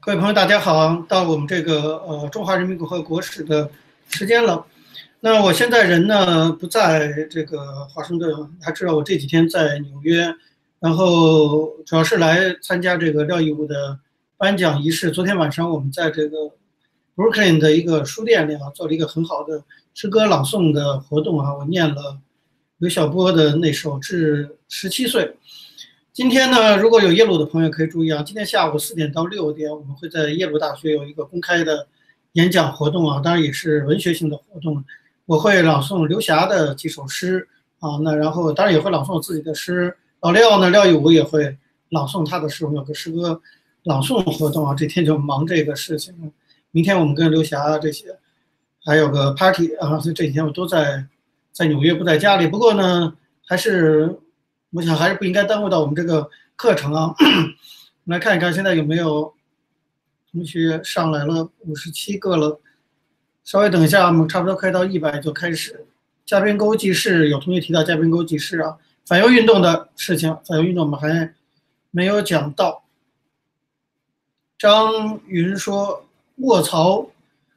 各位朋友，大家好！到我们这个呃中华人民共和国史的时间了。那我现在人呢不在这个华盛顿，还知道我这几天在纽约，然后主要是来参加这个廖义武的颁奖仪式。昨天晚上我们在这个 Brooklyn 的一个书店里啊，做了一个很好的诗歌朗诵的活动啊，我念了刘晓波的那首《致十七岁》。今天呢，如果有耶鲁的朋友可以注意啊，今天下午四点到六点，我们会在耶鲁大学有一个公开的演讲活动啊，当然也是文学性的活动。我会朗诵刘霞的几首诗啊，那然后当然也会朗诵我自己的诗。老廖呢，廖义武也会朗诵他的诗，我们有个诗歌朗诵活动啊，这天就忙这个事情。明天我们跟刘霞这些还有个 party 啊，所以这几天我都在在纽约，不在家里。不过呢，还是。我想还是不应该耽误到我们这个课程啊。我 们来看一看，现在有没有同学上来了？五十七个了，稍微等一下，我们差不多快到一百就开始。嘉宾勾记事，有同学提到嘉宾勾记事啊，反右运动的事情，反右运动我们还没有讲到。张云说：“卧槽，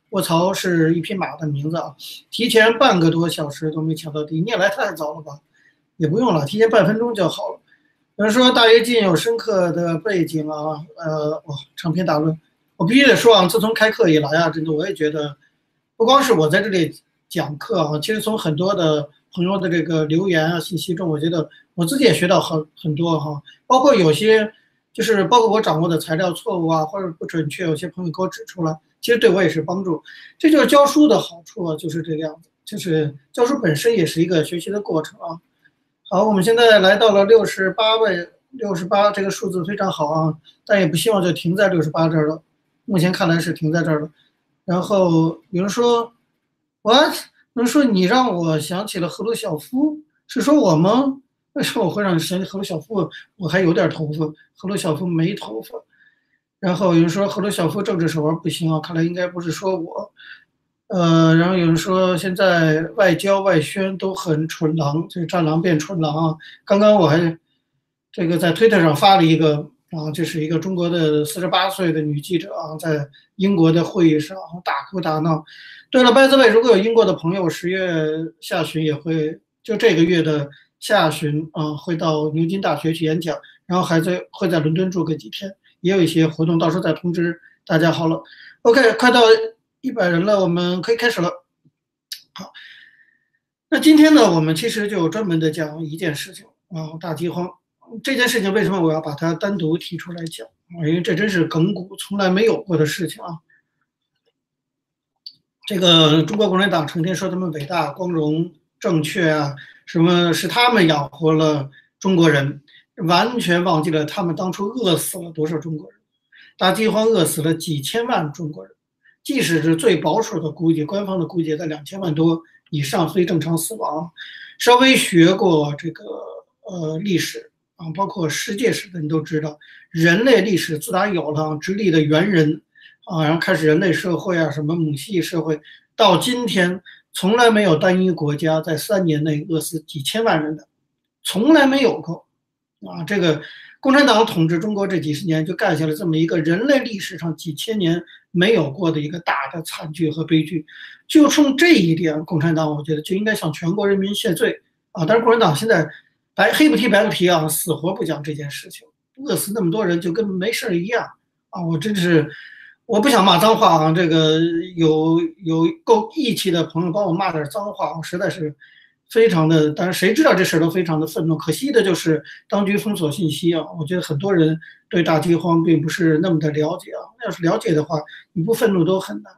卧槽是一匹马的名字啊，提前半个多小时都没抢到第一，你也来太早了吧？”也不用了，提前半分钟就好了。有人说大跃进有深刻的背景啊，呃，哇，长篇大论。我必须得说啊，自从开课以来啊，真的我也觉得，不光是我在这里讲课啊，其实从很多的朋友的这个留言啊、信息中，我觉得我自己也学到很很多哈。包括有些就是包括我掌握的材料错误啊，或者不准确，有些朋友给我指出来，其实对我也是帮助。这就是教书的好处啊，就是这个样子，就是教书本身也是一个学习的过程啊。好，我们现在来到了六十八位，六十八这个数字非常好啊，但也不希望就停在六十八这儿了。目前看来是停在这儿了。然后有人说，what？有人说你让我想起了赫鲁晓夫，是说我吗？为什么我会让你想起赫鲁晓夫？我还有点头发，赫鲁晓夫没头发。然后有人说赫鲁晓夫政治手腕不行啊，看来应该不是说我。呃，然后有人说现在外交外宣都很蠢狼，这个战狼变蠢狼啊！刚刚我还这个在推特上发了一个啊，这是一个中国的四十八岁的女记者啊，在英国的会议上大哭大闹。对了，拜 way，如果有英国的朋友，十月下旬也会就这个月的下旬啊，会到牛津大学去演讲，然后还在会在伦敦住个几天，也有一些活动，到时候再通知大家好了。OK，快到。一百人了，我们可以开始了。好，那今天呢，我们其实就专门的讲一件事情啊，大饥荒这件事情，为什么我要把它单独提出来讲？因为这真是亘古从来没有过的事情啊。这个中国共产党成天说他们伟大、光荣、正确啊，什么是他们养活了中国人，完全忘记了他们当初饿死了多少中国人，大饥荒饿死了几千万中国人。即使是最保守的估计，官方的估计在两千万多以上非正常死亡。稍微学过这个呃历史啊，包括世界史的，你都知道，人类历史自打有了直立的猿人啊，然后开始人类社会啊，什么母系社会，到今天从来没有单一国家在三年内饿死几千万人的，从来没有过啊，这个。共产党统治中国这几十年，就干下了这么一个人类历史上几千年没有过的一个大的惨剧和悲剧。就冲这一点，共产党我觉得就应该向全国人民谢罪啊！但是共产党现在白黑不提白不提啊，死活不讲这件事情，饿死那么多人就跟没事儿一样啊！我真是我不想骂脏话啊，这个有有够义气的朋友帮我骂点脏话，我实在是。非常的，但是谁知道这事儿都非常的愤怒。可惜的就是当局封锁信息啊，我觉得很多人对大饥荒并不是那么的了解啊。要是了解的话，你不愤怒都很难。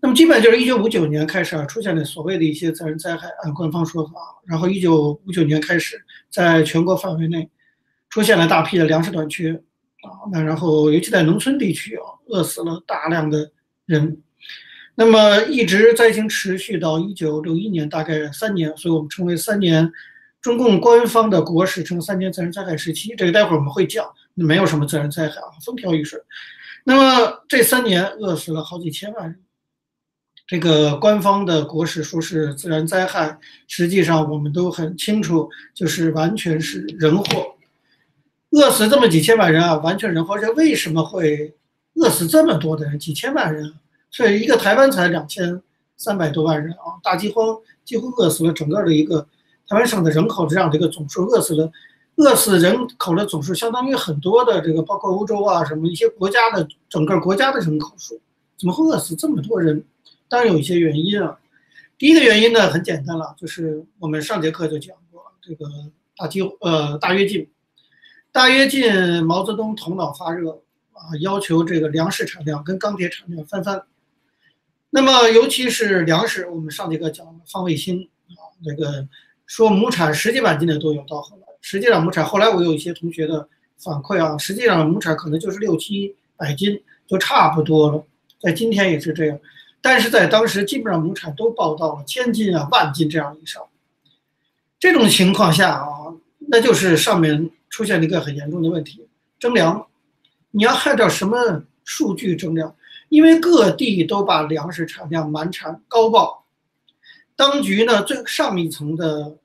那么基本就是一九五九年开始啊，出现了所谓的一些自然灾害，按官方说法，然后一九五九年开始，在全国范围内出现了大批的粮食短缺啊，那然后尤其在农村地区啊，饿死了大量的人。那么一直灾情持续到一九六一年，大概三年，所以我们称为三年。中共官方的国史称三年自然灾害时期，这个待会儿我们会讲。没有什么自然灾害啊，风调雨顺。那么这三年饿死了好几千万人，这个官方的国史说是自然灾害，实际上我们都很清楚，就是完全是人祸。饿死这么几千万人啊，完全人祸。而且为什么会饿死这么多的人？几千万人，所以一个台湾才两千三百多万人啊，大饥荒几乎饿死了整个的一个台湾省的人口这样的一个总数，饿死了，饿死人口的总数相当于很多的这个包括欧洲啊什么一些国家的整个国家的人口数，怎么会饿死这么多人？当然有一些原因啊。第一个原因呢很简单了，就是我们上节课就讲过这个大饥呃大跃进。大跃进，毛泽东头脑发热啊，要求这个粮食产量跟钢铁产量翻番。那么，尤其是粮食，我们上节课讲了放卫星啊，这个说亩产十几万斤的都有，到后来，实际上亩产后来我有一些同学的反馈啊，实际上亩产可能就是六七百斤，就差不多了。在今天也是这样，但是在当时基本上亩产都报到了千斤啊、万斤这样以上。这种情况下啊，那就是上面。出现了一个很严重的问题，征粮，你要按照什么数据征粮？因为各地都把粮食产量满产高报，当局呢最上一层的，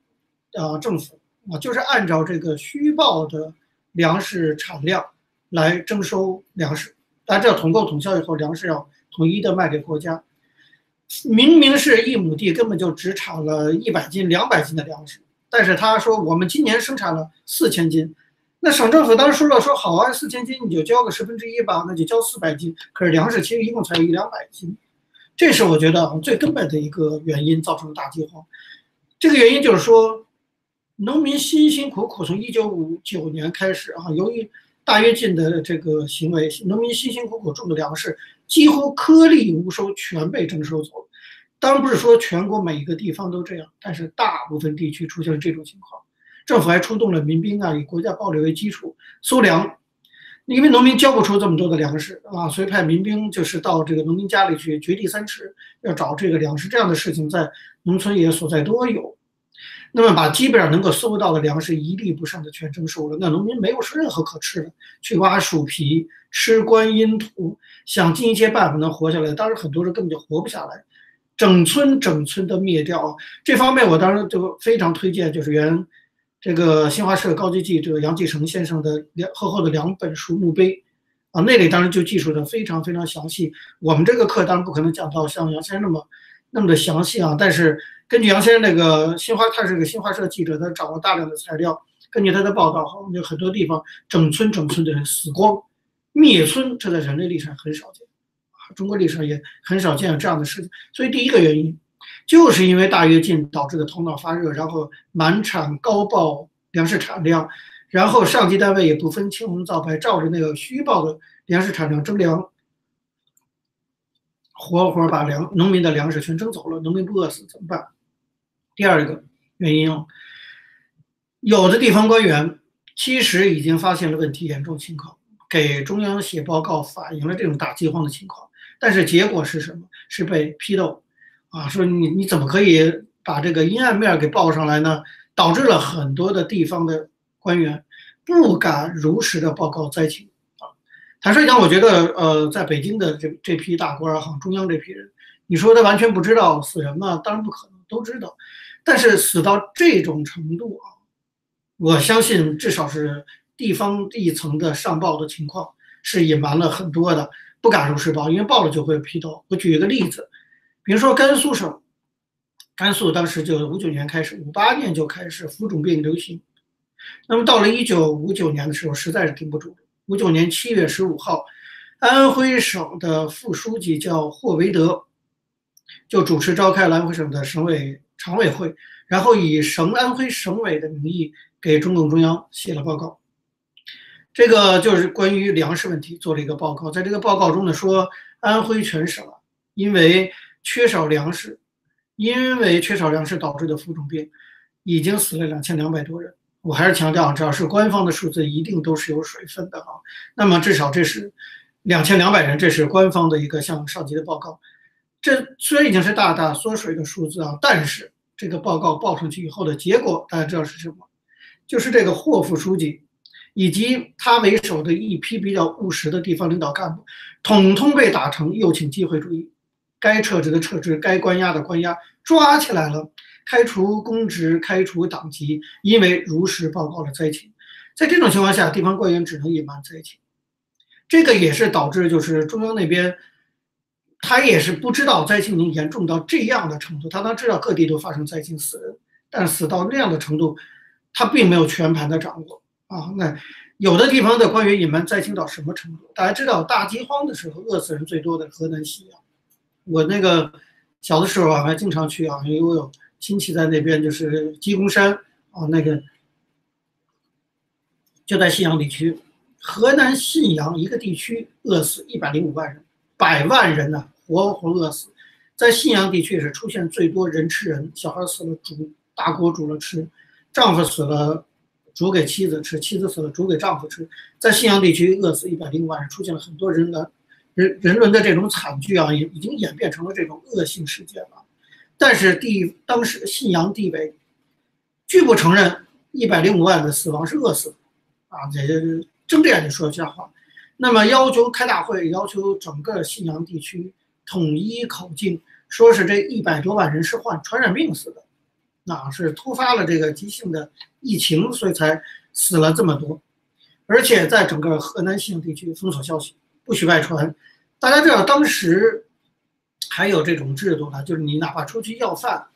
呃政府啊，就是按照这个虚报的粮食产量来征收粮食，大家知道统购统销以后，粮食要统一的卖给国家，明明是一亩地根本就只产了一百斤、两百斤的粮食。但是他说我们今年生产了四千斤，那省政府当时说了说好啊，四千斤你就交个十分之一吧，那就交四百斤。可是粮食其实一共才有一两百斤，这是我觉得最根本的一个原因造成的大饥荒。这个原因就是说，农民辛辛苦苦从一九五九年开始啊，由于大跃进的这个行为，农民辛辛苦苦种的粮食几乎颗粒无收，全被征收走了。当然不是说全国每一个地方都这样，但是大部分地区出现了这种情况，政府还出动了民兵啊，以国家暴力为基础搜粮，因为农民交不出这么多的粮食啊，所以派民兵就是到这个农民家里去掘地三尺，要找这个粮食。这样的事情在农村也所在多有。那么把基本上能够搜到的粮食一粒不剩的全征收了，那农民没有任何可吃的，去挖薯皮吃观音土，想尽一切办法能活下来。当然很多人根本就活不下来。整村整村的灭掉，这方面我当时就非常推荐，就是原这个新华社高级记者杨继成先生的两厚厚的两本书墓碑啊，那里当然就记述的非常非常详细。我们这个课当然不可能讲到像杨先生那么那么的详细啊，但是根据杨先生那个新华，他是个新华社记者，他掌握大量的材料，根据他的报道，哈，有很多地方整村整村的人死光，灭村，这在人类历史上很少见啊。中国历史上也很少见有这样的事情，所以第一个原因，就是因为大跃进导致的头脑发热，然后满产高报粮食产量，然后上级单位也不分青红皂白，照着那个虚报的粮食产量征粮，活活把粮农民的粮食全征走了，农民不饿死怎么办？第二个原因，有的地方官员其实已经发现了问题严重情况，给中央写报告反映了这种大饥荒的情况。但是结果是什么？是被批斗，啊，说你你怎么可以把这个阴暗面给报上来呢？导致了很多的地方的官员不敢如实的报告灾情啊。坦率讲，我觉得呃，在北京的这这批大官儿哈，中央这批人，你说他完全不知道死人吗？当然不可能，都知道。但是死到这种程度啊，我相信至少是地方地层的上报的情况是隐瞒了很多的。不敢如实报，因为报了就会批斗。我举一个例子，比如说甘肃省，甘肃当时就五九年开始，五八年就开始浮肿病流行。那么到了一九五九年的时候，实在是顶不住了。五九年七月十五号，安徽省的副书记叫霍维德，就主持召开了安徽省的省委常委会，然后以省安徽省委的名义给中共中央写了报告。这个就是关于粮食问题做了一个报告，在这个报告中呢说，安徽全省，因为缺少粮食，因为缺少粮食导致的浮肿病，已经死了两千两百多人。我还是强调，只要是官方的数字，一定都是有水分的啊。那么至少这是两千两百人，这是官方的一个向上级的报告。这虽然已经是大大缩水的数字啊，但是这个报告报上去以后的结果，大家知道是什么？就是这个霍副书记。以及他为首的一批比较务实的地方领导干部，统统被打成右倾机会主义，该撤职的撤职，该关押的关押，抓起来了，开除公职，开除党籍，因为如实报告了灾情。在这种情况下，地方官员只能隐瞒灾情，这个也是导致就是中央那边，他也是不知道灾情已经严重到这样的程度，他能知道各地都发生灾情死人，但死到那样的程度，他并没有全盘的掌握啊。那有的地方的官员隐瞒灾情到什么程度？大家知道大饥荒的时候，饿死人最多的河南信阳，我那个小的时候啊，还经常去啊，因为我有亲戚在那边，就是鸡公山啊，那个就在信阳地区，河南信阳一个地区饿死一百零五万人，百万人呢活活饿死，在信阳地区是出现最多人吃人，小孩死了煮大锅煮了吃，丈夫死了。煮给妻子吃，妻子死了煮给丈夫吃，在信阳地区饿死一百零五万人，出现了很多人的人人伦的这种惨剧啊，也已经演变成了这种恶性事件了。但是地当时信阳地委拒不承认一百零五万的死亡是饿死的啊，这睁着眼睛说瞎话。那么要求开大会，要求整个信阳地区统一口径，说是这一百多万人是患传染病死的。那是突发了这个急性的疫情，所以才死了这么多，而且在整个河南信阳地区封锁消息，不许外传。大家知道当时还有这种制度呢，就是你哪怕出去要饭，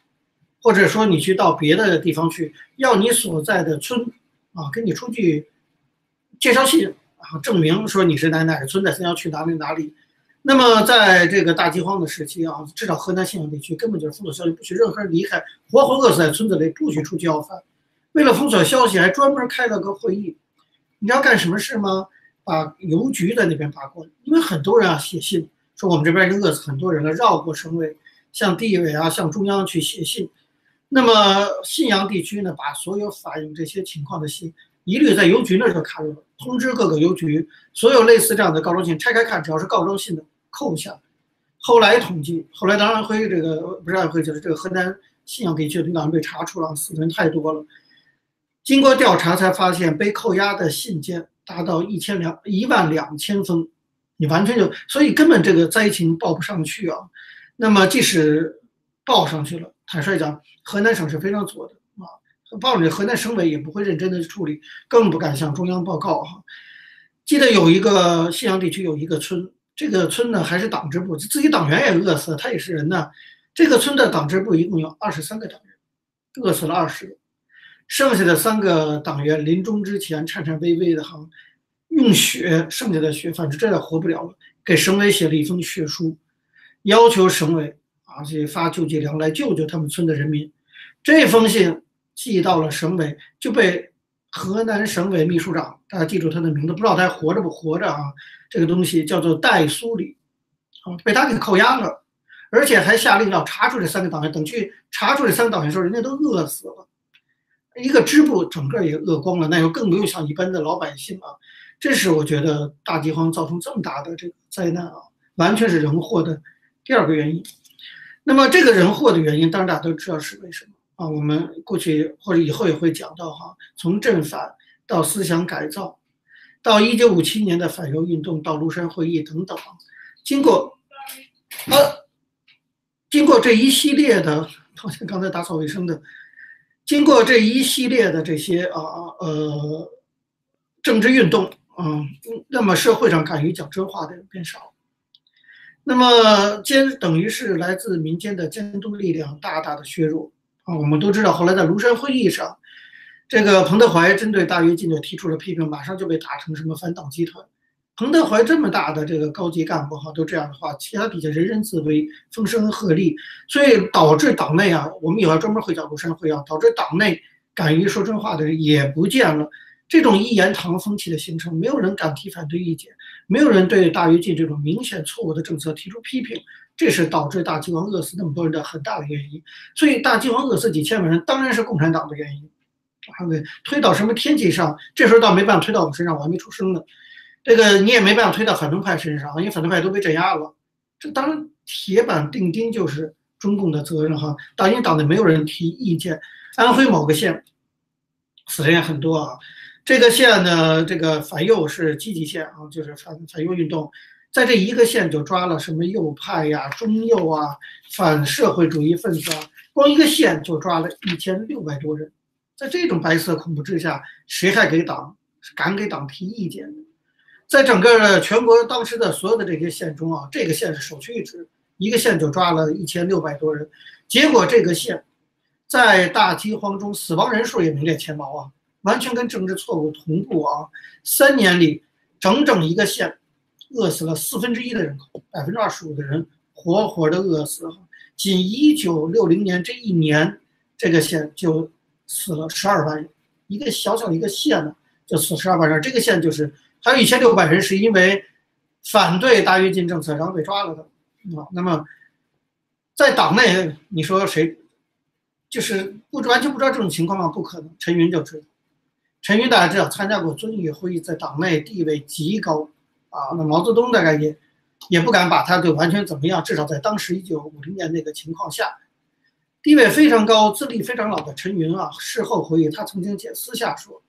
或者说你去到别的地方去，要你所在的村啊，给你出具介绍信啊，证明说你是哪哪个村的，要去哪里哪里。那么，在这个大饥荒的时期啊，至少河南信阳地区根本就是封锁消息，不许任何人离开，活活饿死在村子里，不许出去要饭。为了封锁消息，还专门开了个会议。你知道干什么事吗？把邮局在那边罢官，因为很多人啊写信说我们这边已经饿死很多人了，绕过省委，向地委啊，向中央去写信。那么信阳地区呢，把所有反映这些情况的信。一律在邮局那就卡住了，通知各个邮局，所有类似这样的告状信拆开看，只要是告状信的扣下。后来统计，后来当然会这个不是安徽，就是这个河南信阳地区的领导人被查出了，死人太多了。经过调查才发现，被扣押的信件达到一千两一万两千封，你完全就所以根本这个灾情报不上去啊。那么即使报上去了，坦率讲，河南省是非常左的啊。报纸河南省委也不会认真的处理，更不敢向中央报告哈。记得有一个信阳地区有一个村，这个村呢还是党支部，自己党员也饿死了，他也是人呢。这个村的党支部一共有二十三个党员，饿死了二十个，剩下的三个党员临终之前颤颤巍巍的哈，用血剩下的血，反正真的活不了了，给省委写了一封血书，要求省委啊去发救济粮来救救他们村的人民。这封信。寄到了省委，就被河南省委秘书长，大家记住他的名字，不知道他还活着不活着啊？这个东西叫做戴苏里，啊，被他给扣押了，而且还下令要查出这三个党员。等去查出这三个党员的时候，人家都饿死了，一个支部整个也饿光了，那就更不用想一般的老百姓啊。这是我觉得大饥荒造成这么大的这个灾难啊，完全是人祸的第二个原因。那么这个人祸的原因，当然大家都知道是为什么。啊，我们过去或者以后也会讲到哈，从正反到思想改造，到一九五七年的反右运动，到庐山会议等等，经过呃，经过这一系列的，好像刚才打扫卫生的，经过这一系列的这些啊呃政治运动啊，那么社会上敢于讲真话的人变少，那么监等于是来自民间的监督力量大大的削弱。啊，我们都知道，后来在庐山会议上，这个彭德怀针对大跃进就提出了批评，马上就被打成什么反党集团。彭德怀这么大的这个高级干部哈，都这样的话，其他底下人人自危，风声鹤唳，所以导致党内啊，我们以后专门会讲庐山会啊，导致党内敢于说真话的人也不见了。这种一言堂风气的形成，没有人敢提反对意见，没有人对大跃进这种明显错误的政策提出批评。这是导致大饥荒饿死那么多人的很大的原因，所以大饥荒饿死几千万人当然是共产党的原因，还推到什么天际上？这时候倒没办法推到我身上，我还没出生呢。这个你也没办法推到反动派身上，因为反动派都被镇压了。这当然铁板钉钉就是中共的责任哈。党因为党内没有人提意见。安徽某个县死人也很多啊，这个县呢，这个反右是积极县啊，就是反反右运动。在这一个县就抓了什么右派呀、中右啊、反社会主义分子啊，光一个县就抓了一千六百多人。在这种白色恐怖之下，谁还给党敢给党提意见的。在整个全国当时的所有的这些县中啊，这个县是首屈一指，一个县就抓了一千六百多人。结果这个县在大饥荒中死亡人数也名列前茅啊，完全跟政治错误同步啊。三年里，整整一个县饿死了四分之一的人口，百分之二十五的人活活的饿死。仅一九六零年这一年，这个县就死了十二万人，一个小小一个县呢，就死十二万人。这个县就是还有一千六百人是因为反对大跃进政策，然后被抓了的啊。那么在党内，你说谁就是不完全不知道这种情况吗？不可能，陈云就知道。陈云大家知道，参加过遵义会议，在党内地位极高啊。那毛泽东大概也。也不敢把他就完全怎么样，至少在当时一九五零年那个情况下，地位非常高、资历非常老的陈云啊，事后回忆，他曾经简私下说：“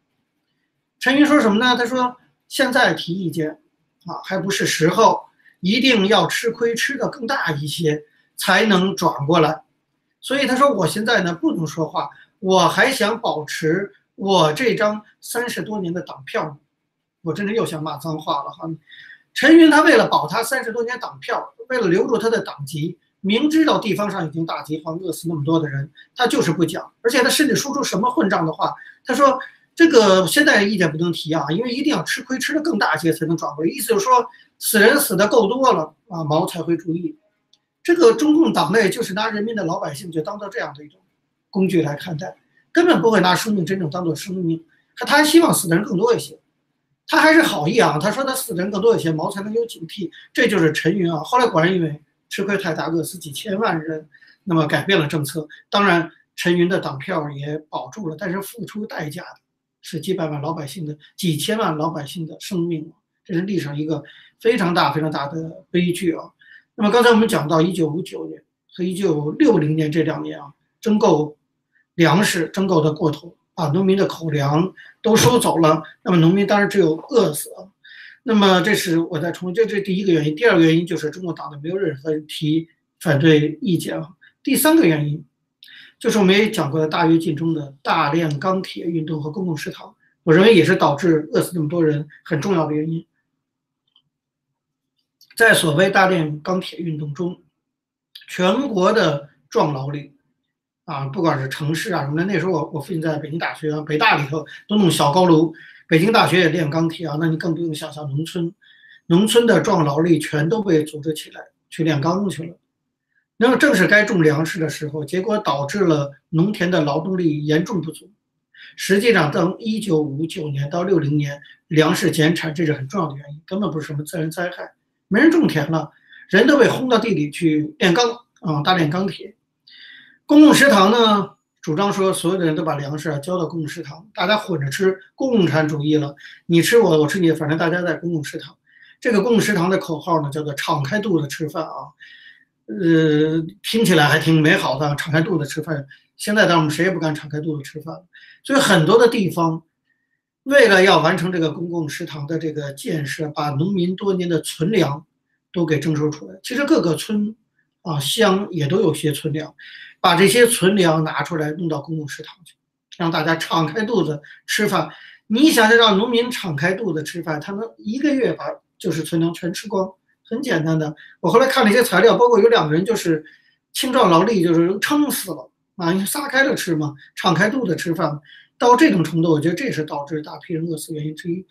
陈云说什么呢？他说现在提意见啊，还不是时候，一定要吃亏吃的更大一些，才能转过来。所以他说我现在呢不能说话，我还想保持我这张三十多年的党票。我真的又想骂脏话了哈。”陈云他为了保他三十多年党票，为了留住他的党籍，明知道地方上已经大饥荒，饿死那么多的人，他就是不讲，而且他甚至说出什么混账的话。他说：“这个现在意见不能提啊，因为一定要吃亏吃的更大些才能转回。”意思就是说，死人死的够多了啊，毛才会注意。这个中共党内就是拿人民的老百姓就当做这样的一种工具来看待，根本不会拿生命真正当做生命，他他还希望死的人更多一些。他还是好意啊，他说他死的人更多一些，毛才能有警惕。这就是陈云啊。后来果然因为吃亏太大，饿死几千万人，那么改变了政策。当然，陈云的党票也保住了，但是付出代价的是几百万老百姓的、几千万老百姓的生命，这是历史上一个非常大、非常大的悲剧啊。那么刚才我们讲到一九五九年和一九六零年这两年啊，征购粮食征购的过头。把农民的口粮都收走了，那么农民当然只有饿死。那么这是我在重，这这第一个原因。第二个原因就是中国党内没有任何人提反对意见啊。第三个原因就是我们也讲过的大跃进中的大炼钢铁运动和公共食堂，我认为也是导致饿死那么多人很重要的原因。在所谓大炼钢铁运动中，全国的壮劳力。啊，不管是城市啊什么的，那时候我我父亲在北京大学啊，北大里头都弄小高楼，北京大学也炼钢铁啊，那你更不用想象农村，农村的壮劳力全都被组织起来去炼钢去了。那么正是该种粮食的时候，结果导致了农田的劳动力严重不足。实际上，到一九五九年到六零年，粮食减产这是很重要的原因，根本不是什么自然灾害，没人种田了，人都被轰到地里去炼钢啊，大炼钢铁。公共食堂呢，主张说所有的人都把粮食啊交到公共食堂，大家混着吃，共产主义了。你吃我，我吃你，反正大家在公共食堂。这个公共食堂的口号呢，叫做“敞开肚子吃饭”啊，呃，听起来还挺美好的，敞开肚子吃饭。现在，当我们谁也不敢敞开肚子吃饭。所以，很多的地方为了要完成这个公共食堂的这个建设，把农民多年的存粮都给征收出来。其实各个村啊乡也都有些存粮。把这些存粮拿出来弄到公共食堂去，让大家敞开肚子吃饭。你想想，让农民敞开肚子吃饭，他能一个月把就是存粮全吃光？很简单的。我后来看了一些材料，包括有两个人就是青壮劳力，就是撑死了啊，撒开了吃嘛，敞开肚子吃饭，到这种程度，我觉得这是导致大批人饿死原因之一。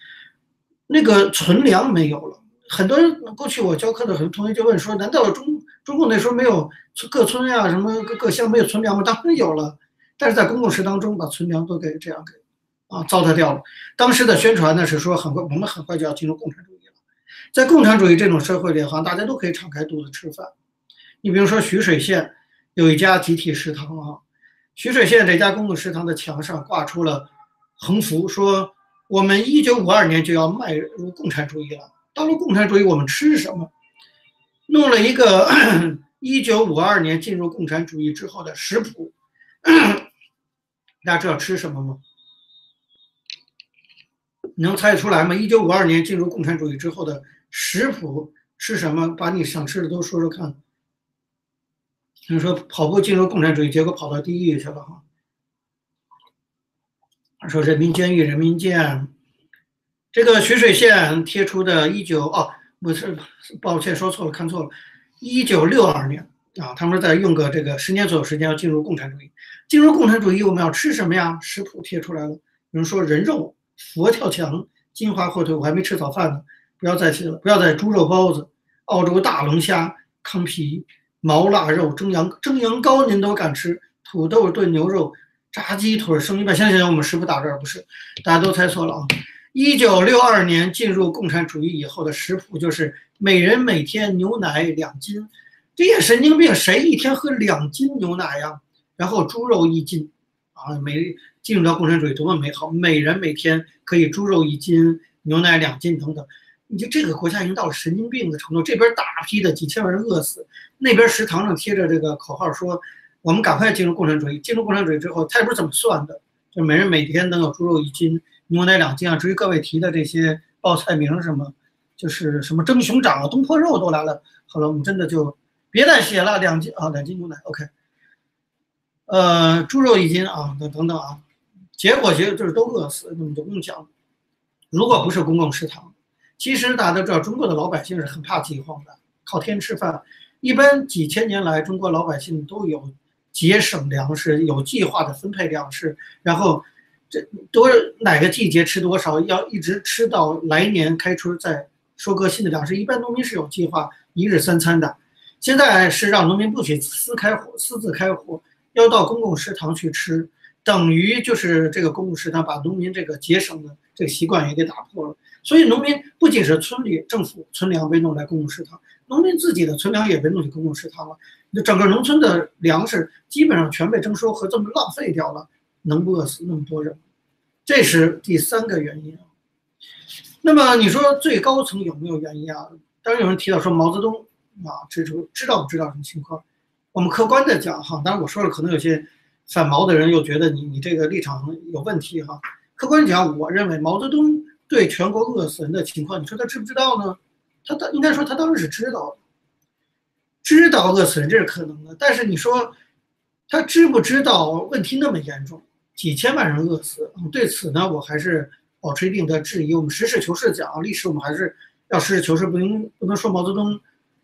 那个存粮没有了，很多人过去我教课的很多同学就问说，难道中？中共那时候没有各村呀，什么各各乡没有存粮吗？当然有了，但是在公共食当中把存粮都给这样给啊糟蹋掉了。当时的宣传呢是说很快我们很快就要进入共产主义了，在共产主义这种社会里，好像大家都可以敞开肚子吃饭。你比如说徐水县有一家集体食堂啊，徐水县这家公共食堂的墙上挂出了横幅，说我们一九五二年就要迈入共产主义了。到了共产主义，我们吃什么？弄了一个 一九五二年进入共产主义之后的食谱，大家知道吃什么吗？能猜得出来吗？一九五二年进入共产主义之后的食谱吃什么？把你想吃的都说说看。你说跑步进入共产主义，结果跑到地狱去了哈。说人民监狱、人民舰、这个徐水县贴出的一九哦，不是，抱歉说错了，看错了，一九六二年啊，他们在用个这个十年左右时间要进入共产主义。进入共产主义，我们要吃什么呀？食谱贴出来了，有人说人肉、佛跳墙、金华火腿，我还没吃早饭呢，不要再吃了，不要再猪肉包子、澳洲大龙虾、康皮、毛腊肉、蒸羊蒸羊羔，您都敢吃？土豆炖牛肉、炸鸡腿、生鱼片，想想我们食谱打这儿不是？大家都猜错了啊！一九六二年进入共产主义以后的食谱就是每人每天牛奶两斤，这些神经病谁一天喝两斤牛奶呀？然后猪肉一斤，啊，每进入到共产主义多么美好，每人每天可以猪肉一斤，牛奶两斤等等。你就这个国家已经到了神经病的程度，这边大批的几千万人饿死，那边食堂上贴着这个口号说我们赶快进入共产主义。进入共产主义之后，他也不是怎么算的，就每人每天能有猪肉一斤。牛奶两斤啊！至于各位提的这些报菜名什么，就是什么蒸熊掌啊、东坡肉都来了。好了，我们真的就别再写了，两斤啊，两斤牛奶，OK。呃，猪肉一斤啊，等等等啊。结果其实就是都饿死，那么不用讲。如果不是公共食堂，其实大家都知道，中国的老百姓是很怕饥荒的，靠天吃饭。一般几千年来，中国老百姓都有节省粮食、有计划的分配粮食，然后。这多哪个季节吃多少，要一直吃到来年开春再收割新的粮食。一般农民是有计划一日三餐的，现在是让农民不许私开火、私自开火，要到公共食堂去吃，等于就是这个公共食堂把农民这个节省的这个习惯也给打破了。所以农民不仅是村里政府存粮被弄来公共食堂，农民自己的存粮也被弄去公共食堂了。就整个农村的粮食基本上全被征收和这么浪费掉了。能不饿死那么多人？这是第三个原因啊。那么你说最高层有没有原因啊？当然有人提到说毛泽东啊，这知知道不知道什么情况？我们客观的讲哈，当然我说了，可能有些反毛的人又觉得你你这个立场有问题哈。客观讲，我认为毛泽东对全国饿死人的情况，你说他知不知道呢？他他应该说他当然是知道的，知道饿死人这是可能的，但是你说他知不知道问题那么严重？几千万人饿死，对此呢，我还是保持一定的质疑。我们实事求是讲历史，我们还是要实事求是，不能不能说毛泽东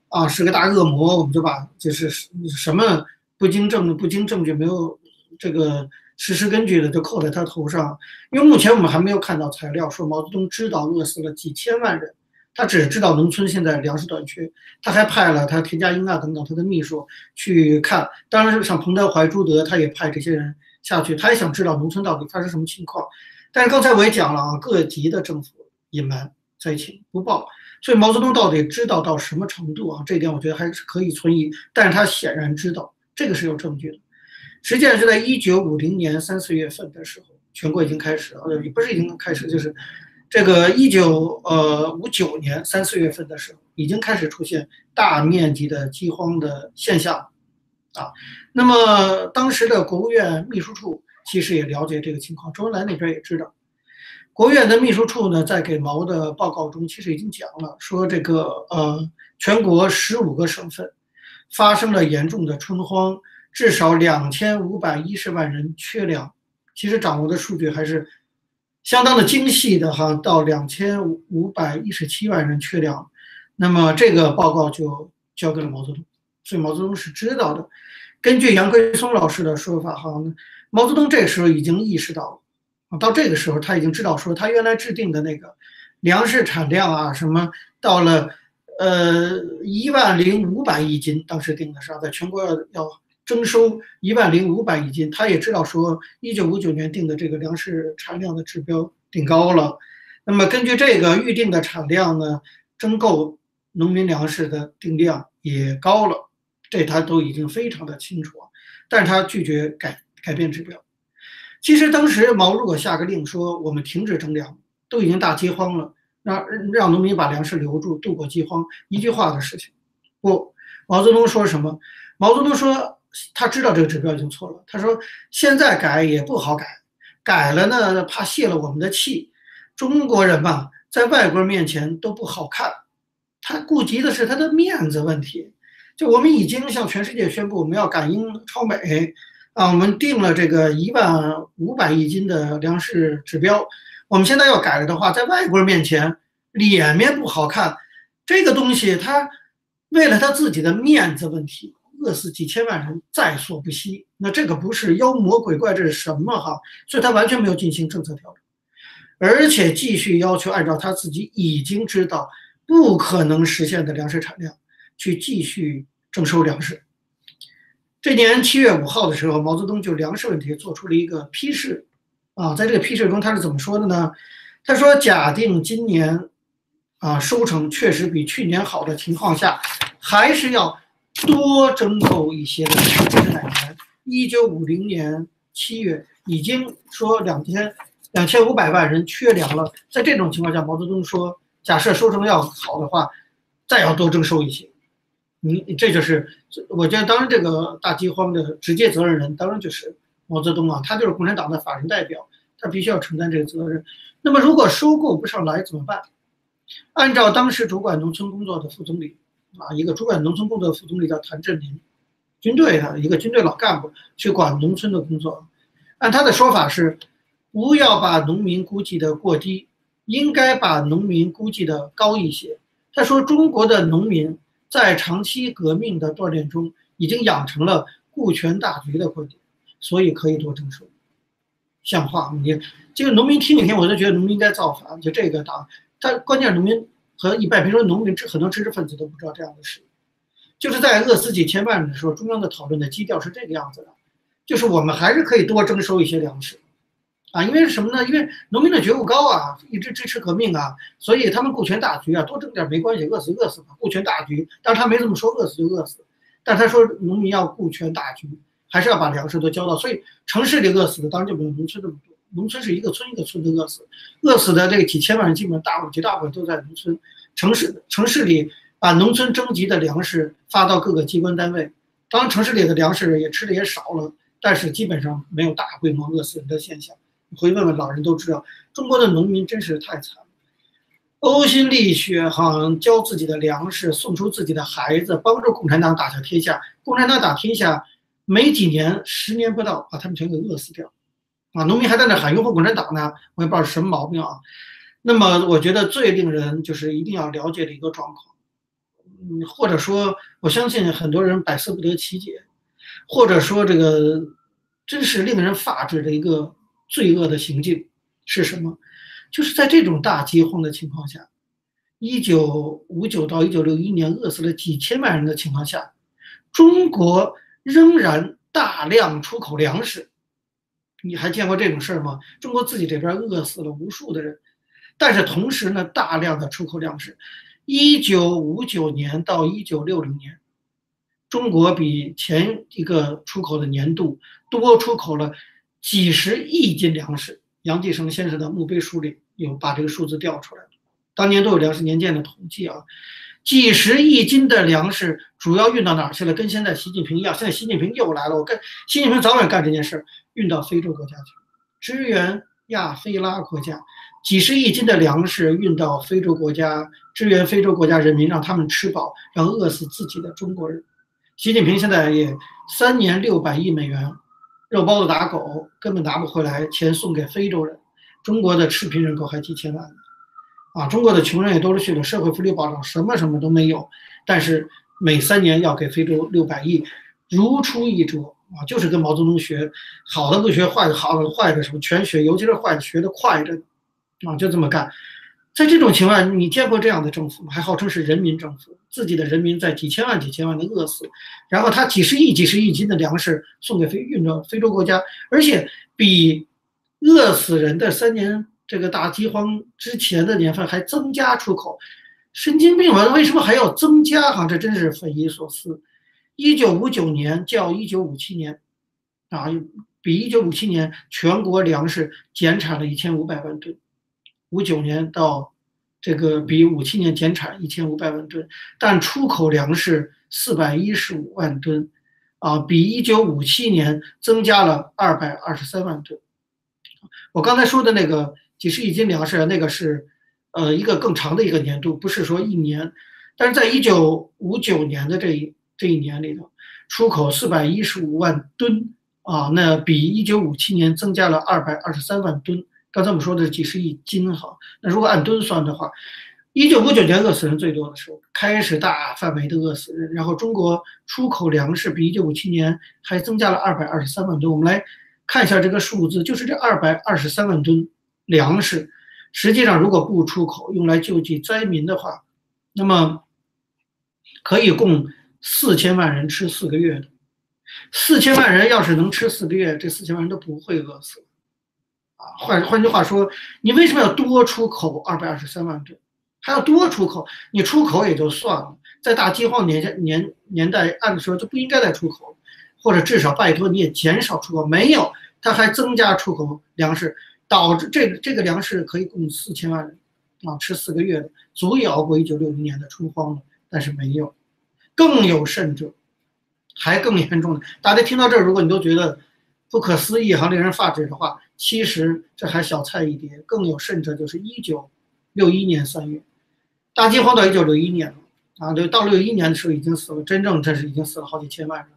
啊是个大恶魔，我们就把就是什么不经证不经证据、没有这个事实根据的就扣在他头上。因为目前我们还没有看到材料说毛泽东知道饿死了几千万人，他只知道农村现在粮食短缺，他还派了他田家英啊等等他的秘书去看。当然，像彭德怀、朱德，他也派这些人。下去，他也想知道农村到底发生什么情况，但是刚才我也讲了啊，各级的政府隐瞒灾情不报，所以毛泽东到底知道到什么程度啊？这一点我觉得还是可以存疑，但是他显然知道，这个是有证据的。实际上是在一九五零年三四月份的时候，全国已经开始，呃，也不是已经开始，就是这个一九呃五九年三四月份的时候，已经开始出现大面积的饥荒的现象。啊，那么当时的国务院秘书处其实也了解这个情况，周恩来那边也知道。国务院的秘书处呢，在给毛的报告中，其实已经讲了，说这个呃，全国十五个省份发生了严重的春荒，至少两千五百一十万人缺粮。其实掌握的数据还是相当的精细的哈，到两千五百一十七万人缺粮。那么这个报告就交给了毛泽东。所以毛泽东是知道的。根据杨奎松老师的说法，哈，毛泽东这时候已经意识到了，啊，到这个时候他已经知道，说他原来制定的那个粮食产量啊，什么到了呃一万零五百亿斤，当时定的是在全国要要征收一万零五百亿斤，他也知道说一九五九年定的这个粮食产量的指标定高了。那么根据这个预定的产量呢，征购农民粮食的定量也高了。这他都已经非常的清楚啊，但是他拒绝改改变指标。其实当时毛如果下个令说我们停止征粮，都已经大饥荒了，让让农民把粮食留住度过饥荒，一句话的事情。不，毛泽东说什么？毛泽东说他知道这个指标已经错了，他说现在改也不好改，改了呢怕泄了我们的气。中国人嘛，在外国人面前都不好看，他顾及的是他的面子问题。就我们已经向全世界宣布，我们要赶英超美，啊，我们定了这个一万五百亿斤的粮食指标，我们现在要改了的话，在外国人面前脸面不好看，这个东西他为了他自己的面子问题，饿死几千万人在所不惜。那这个不是妖魔鬼怪，这是什么哈？所以他完全没有进行政策调整，而且继续要求按照他自己已经知道不可能实现的粮食产量去继续征收粮食。这年七月五号的时候，毛泽东就粮食问题做出了一个批示，啊，在这个批示中他是怎么说的呢？他说：“假定今年，啊，收成确实比去年好的情况下，还是要多征购一些的。这是哪年？一九五零年七月，已经说两千两千五百万人缺粮了。在这种情况下，毛泽东说，假设收成要好的话，再要多征收一些。”你这就是，我觉得当然这个大饥荒的直接责任人当然就是毛泽东啊，他就是共产党的法人代表，他必须要承担这个责任。那么如果收购不上来怎么办？按照当时主管农村工作的副总理啊，一个主管农村工作的副总理叫谭震林，军队的一个军队老干部去管农村的工作，按他的说法是，不要把农民估计的过低，应该把农民估计的高一些。他说中国的农民。在长期革命的锻炼中，已经养成了顾全大局的观点，所以可以多征收，像话吗？你这个农民听几天，我就觉得农民应该造反。就这个党，他关键农民和一般，比如说农民知，很多知识分子都不知道这样的事。就是在饿死几千万人的时候，中央的讨论的基调是这个样子的，就是我们还是可以多征收一些粮食。啊，因为是什么呢？因为农民的觉悟高啊，一直支持革命啊，所以他们顾全大局啊，多挣点没关系，饿死饿死吧，顾全大局。但是他没这么说，饿死就饿死。但他说农民要顾全大局，还是要把粮食都交到。所以城市里饿死的当然就没有农村这么多，农村是一个村一个村的饿死，饿死的这个几千万人，基本上大绝大部分都在农村。城市城市里把农村征集的粮食发到各个机关单位，当然城市里的粮食也吃的也少了，但是基本上没有大规模饿死人的现象。回问问老人都知道，中国的农民真是太惨了，呕心沥血，哈，交自己的粮食，送出自己的孩子，帮助共产党打下天下。共产党打天下没几年，十年不到，把他们全给饿死掉，啊，农民还在那喊拥护共产党呢，我也不知道什么毛病啊。那么，我觉得最令人就是一定要了解的一个状况，嗯，或者说，我相信很多人百思不得其解，或者说这个真是令人发指的一个。罪恶的行径是什么？就是在这种大饥荒的情况下，一九五九到一九六一年饿死了几千万人的情况下，中国仍然大量出口粮食。你还见过这种事儿吗？中国自己这边饿死了无数的人，但是同时呢，大量的出口粮食。一九五九年到一九六零年，中国比前一个出口的年度多出口了。几十亿斤粮食，杨继绳先生的墓碑书里有把这个数字调出来。当年都有粮食年鉴的统计啊，几十亿斤的粮食主要运到哪儿去了？跟现在习近平一样，现在习近平又来了。我跟习近平早晚干这件事，运到非洲国家去，支援亚非拉国家。几十亿斤的粮食运到非洲国家，支援非洲国家人民，让他们吃饱，让饿死自己的中国人。习近平现在也三年六百亿美元。肉包子打狗根本拿不回来，钱送给非洲人，中国的赤贫人口还几千万呢，啊，中国的穷人也多了去了，社会福利保障什么什么都没有，但是每三年要给非洲六百亿，如出一辙啊，就是跟毛泽东学，好的不学，坏的好的坏的什么全学，尤其是坏的学的快的，啊，就这么干。在这种情况，你见过这样的政府吗？还号称是人民政府，自己的人民在几千万、几千万的饿死，然后他几十亿、几十亿斤的粮食送给非运到非洲国家，而且比饿死人的三年这个大饥荒之前的年份还增加出口，神经病吧？为什么还要增加？哈，这真是匪夷所思。一九五九年较一九五七年，啊，比一九五七年全国粮食减产了一千五百万吨。五九年到这个比五七年减产一千五百万吨，但出口粮食四百一十五万吨，啊，比一九五七年增加了二百二十三万吨。我刚才说的那个几十亿斤粮食，那个是呃一个更长的一个年度，不是说一年。但是在一九五九年的这一这一年里头，出口四百一十五万吨，啊，那比一九五七年增加了二百二十三万吨。刚才我们说的几十亿斤哈，那如果按吨算的话，一九五九年饿死人最多的时候，开始大范围的饿死人，然后中国出口粮食比一九五七年还增加了二百二十三万吨。我们来看一下这个数字，就是这二百二十三万吨粮食，实际上如果不出口，用来救济灾民的话，那么可以供四千万人吃四个月的。四千万人要是能吃四个月，这四千万人都不会饿死。啊，换换句话说，你为什么要多出口二百二十三万吨？还要多出口？你出口也就算了，在大饥荒年年年代，按理说就不应该再出口，或者至少拜托你也减少出口。没有，他还增加出口粮食，导致这个这个粮食可以供四千万人啊吃四个月的，足以熬过一九六零年的春荒了。但是没有，更有甚者，还更严重的。大家听到这儿，如果你都觉得不可思议哈，令人发指的话。其实这还小菜一碟，更有甚者，就是一九六一年三月，大饥荒到一九六一年了啊，就到六一年的时候已经死了，真正这是已经死了好几千万人。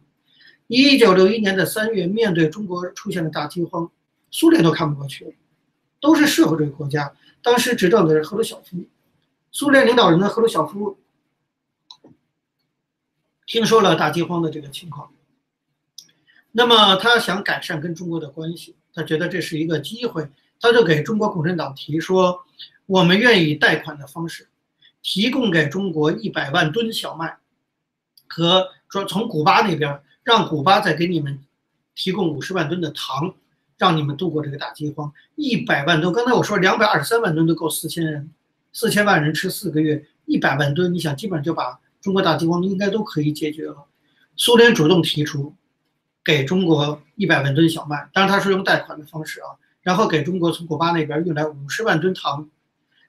一九六一年的三月，面对中国出现的大饥荒，苏联都看不过去了，都是社会主义国家，当时执政的是赫鲁晓夫，苏联领导人的赫鲁晓夫听说了大饥荒的这个情况，那么他想改善跟中国的关系。他觉得这是一个机会，他就给中国共产党提说，我们愿意贷款的方式，提供给中国一百万吨小麦，和说从古巴那边让古巴再给你们提供五十万吨的糖，让你们度过这个大饥荒。一百万吨，刚才我说两百二十三万吨都够四千人，四千万人吃四个月，一百万吨，你想基本上就把中国大饥荒应该都可以解决了。苏联主动提出。给中国一百万吨小麦，当然他是用贷款的方式啊，然后给中国从古巴那边运来五十万吨糖。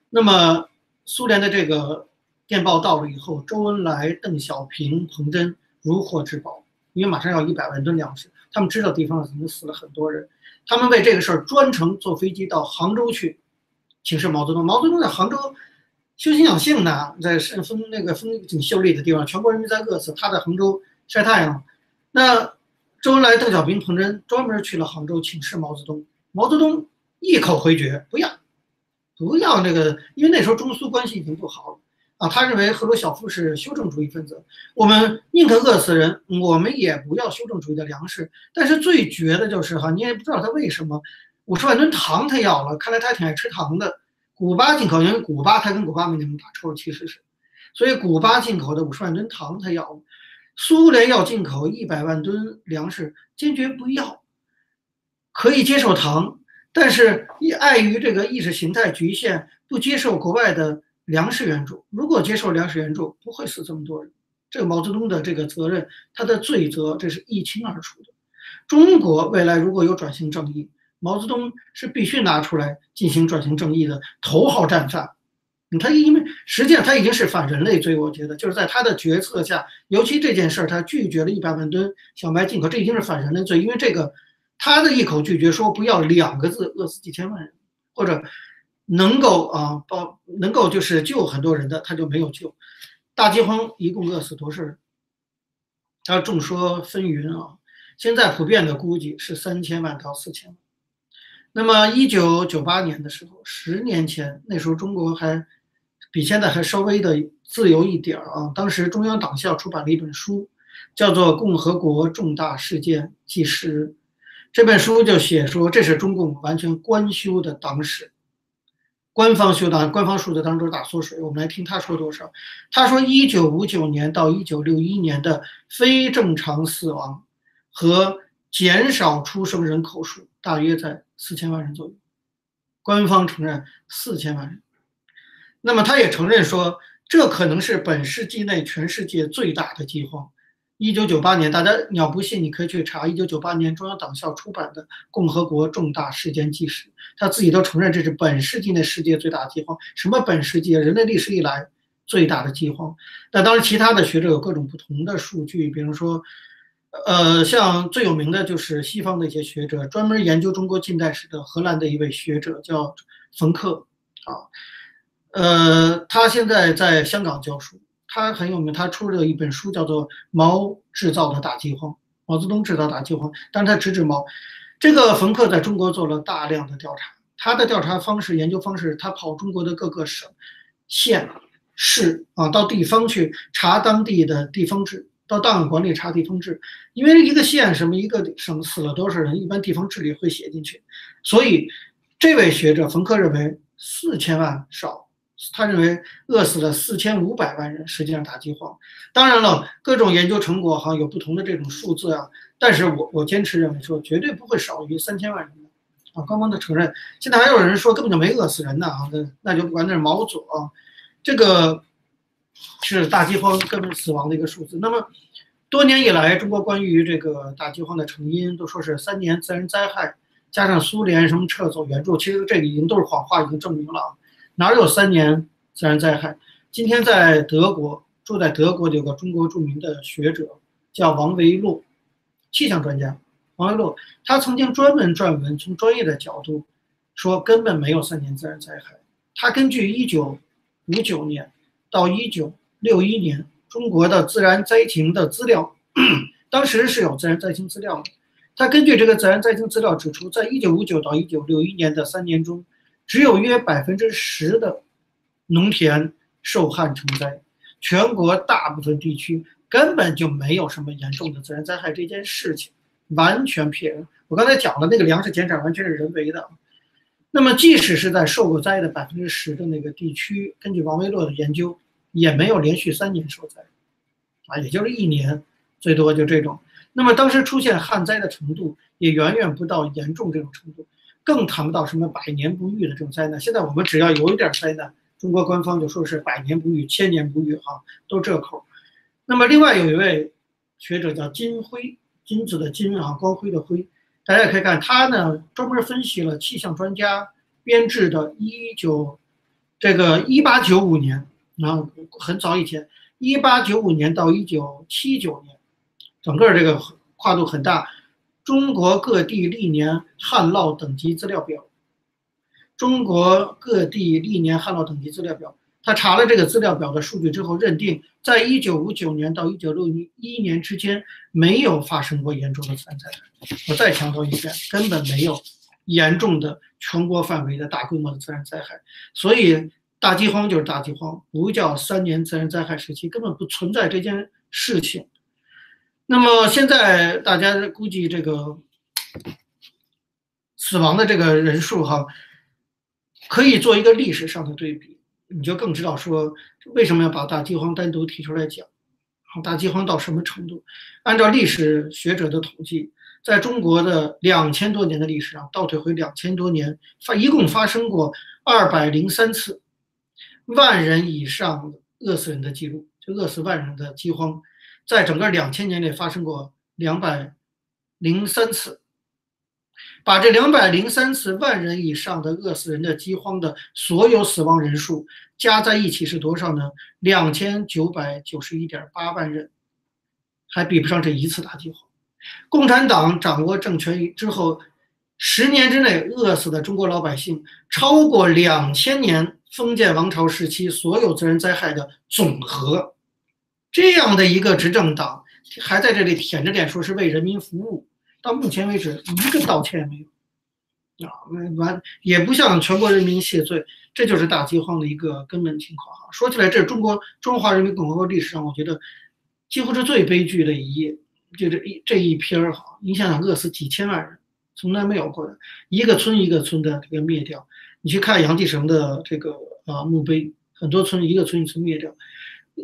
那么苏联的这个电报到了以后，周恩来、邓小平、彭真如获至宝，因为马上要一百万吨粮食，他们知道地方已经死了很多人，他们为这个事儿专程坐飞机到杭州去请示毛泽东。毛泽东在杭州修心养性呢，在风那个风景秀丽的地方，全国人民在饿死，他在杭州晒太阳。那。周恩来、邓小平、彭真专门去了杭州请示毛泽东，毛泽东一口回绝，不要，不要那个，因为那时候中苏关系已经不好了啊。他认为赫鲁晓夫是修正主义分子，我们宁可饿死人，我们也不要修正主义的粮食。但是最绝的就是哈，你也不知道他为什么五十万吨糖他要了，看来他挺爱吃糖的。古巴进口，因为古巴他跟古巴没那么打抽，其实是，所以古巴进口的五十万吨糖他要。苏联要进口一百万吨粮食，坚决不要。可以接受糖，但是碍于这个意识形态局限，不接受国外的粮食援助。如果接受粮食援助，不会死这么多人。这个毛泽东的这个责任，他的罪责，这是一清二楚的。中国未来如果有转型正义，毛泽东是必须拿出来进行转型正义的头号战犯。他因为实际上他已经是反人类罪，我觉得就是在他的决策下，尤其这件事儿，他拒绝了一百万吨小麦进口，这已经是反人类罪。因为这个，他的一口拒绝说不要两个字，饿死几千万人，或者能够啊包能够就是救很多人的，他就没有救。大饥荒一共饿死多少人？他众说纷纭啊。现在普遍的估计是三千万到四千万。那么一九九八年的时候，十年前，那时候中国还。比现在还稍微的自由一点儿啊！当时中央党校出版了一本书，叫做《共和国重大事件纪实》。这本书就写说，这是中共完全官修的党史，官方修党，官方数字当中大缩水。我们来听他说多少。他说，一九五九年到一九六一年的非正常死亡和减少出生人口数大约在四千万人左右。官方承认四千万人。那么他也承认说，这可能是本世纪内全世界最大的饥荒。一九九八年，大家你要不信，你可以去查一九九八年中央党校出版的《共和国重大事件纪实》，他自己都承认这是本世纪内世界最大的饥荒。什么本世纪？人类历史以来最大的饥荒。那当然，其他的学者有各种不同的数据，比如说，呃，像最有名的就是西方的一些学者，专门研究中国近代史的荷兰的一位学者叫冯克啊。呃，他现在在香港教书，他很有名，他出了一本书，叫做《毛制造的大饥荒》，毛泽东制造大饥荒，但是他直指毛。这个冯克在中国做了大量的调查，他的调查方式、研究方式，他跑中国的各个省、县、市啊，到地方去查当地的地方志，到档案管理查地方志。因为一个县什么一个省死了多少人，一般地方志里会写进去。所以，这位学者冯克认为四千万少，他认为饿死了四千五百万人，实际上大饥荒。当然了，各种研究成果哈有不同的这种数字啊，但是我我坚持认为说绝对不会少于三千万人。啊，官方的承认，现在还有人说根本就没饿死人呢啊，那那就不管那是毛左，这个是大饥荒根本死亡的一个数字。那么多年以来，中国关于这个大饥荒的成因都说是三年自然灾害加上苏联什么撤走援助，其实这个已经都是谎话，已经证明了啊，哪有三年自然灾害？今天在德国住在德国的有个中国著名的学者叫王维洛，气象专家。王维洛，他曾经专门撰文，从专业的角度说，根本没有三年自然灾害。他根据一九五九年到一九六一年中国的自然灾情的资料，当时是有自然灾情资料的。他根据这个自然灾情资料指出，在一九五九到一九六一年的三年中，只有约百分之十的农田受旱成灾，全国大部分地区根本就没有什么严重的自然灾害这件事情。完全骗人！我刚才讲了，那个粮食减产完全是人为的。那么，即使是在受过灾的百分之十的那个地区，根据王维洛的研究，也没有连续三年受灾，啊，也就是一年，最多就这种。那么，当时出现旱灾的程度也远远不到严重这种程度，更谈不到什么百年不遇的这种灾难。现在我们只要有一点灾难，中国官方就说是百年不遇、千年不遇，哈，都这口。那么，另外有一位学者叫金辉。金子的金啊，光辉的辉，大家可以看他呢，专门分析了气象专家编制的一九这个一八九五年，然后很早以前，一八九五年到一九七九年，整个这个跨度很大，中国各地历年旱涝等级资料表，中国各地历年旱涝等级资料表。他查了这个资料表的数据之后，认定在一九五九年到一九六一年之间没有发生过严重的自然灾害。我再强调一遍，根本没有严重的全国范围的大规模的自然灾害。所以大饥荒就是大饥荒，不叫三年自然灾害时期，根本不存在这件事情。那么现在大家估计这个死亡的这个人数哈，可以做一个历史上的对比。你就更知道说为什么要把大饥荒单独提出来讲，大饥荒到什么程度？按照历史学者的统计，在中国的两千多年的历史上，倒退回两千多年，发一共发生过二百零三次万人以上饿死人的记录，就饿死万人的饥荒，在整个两千年内发生过两百零三次。把这两百零三次万人以上的饿死人的饥荒的所有死亡人数加在一起是多少呢？两千九百九十一点八万人，还比不上这一次大饥荒。共产党掌握政权之后，十年之内饿死的中国老百姓超过两千年封建王朝时期所有自然灾害的总和。这样的一个执政党还在这里舔着脸说是为人民服务。到目前为止，一个道歉也没有，啊，完也不向全国人民谢罪，这就是大饥荒的一个根本情况哈。说起来，这是中国中华人民共和国历史上，我觉得几乎是最悲剧的一页，就这一这一篇儿哈。你想想，饿死几千万人，从来没有过的，一个村一个村的这个灭掉。你去看杨继绳的这个啊墓碑，很多村一个村一村灭掉，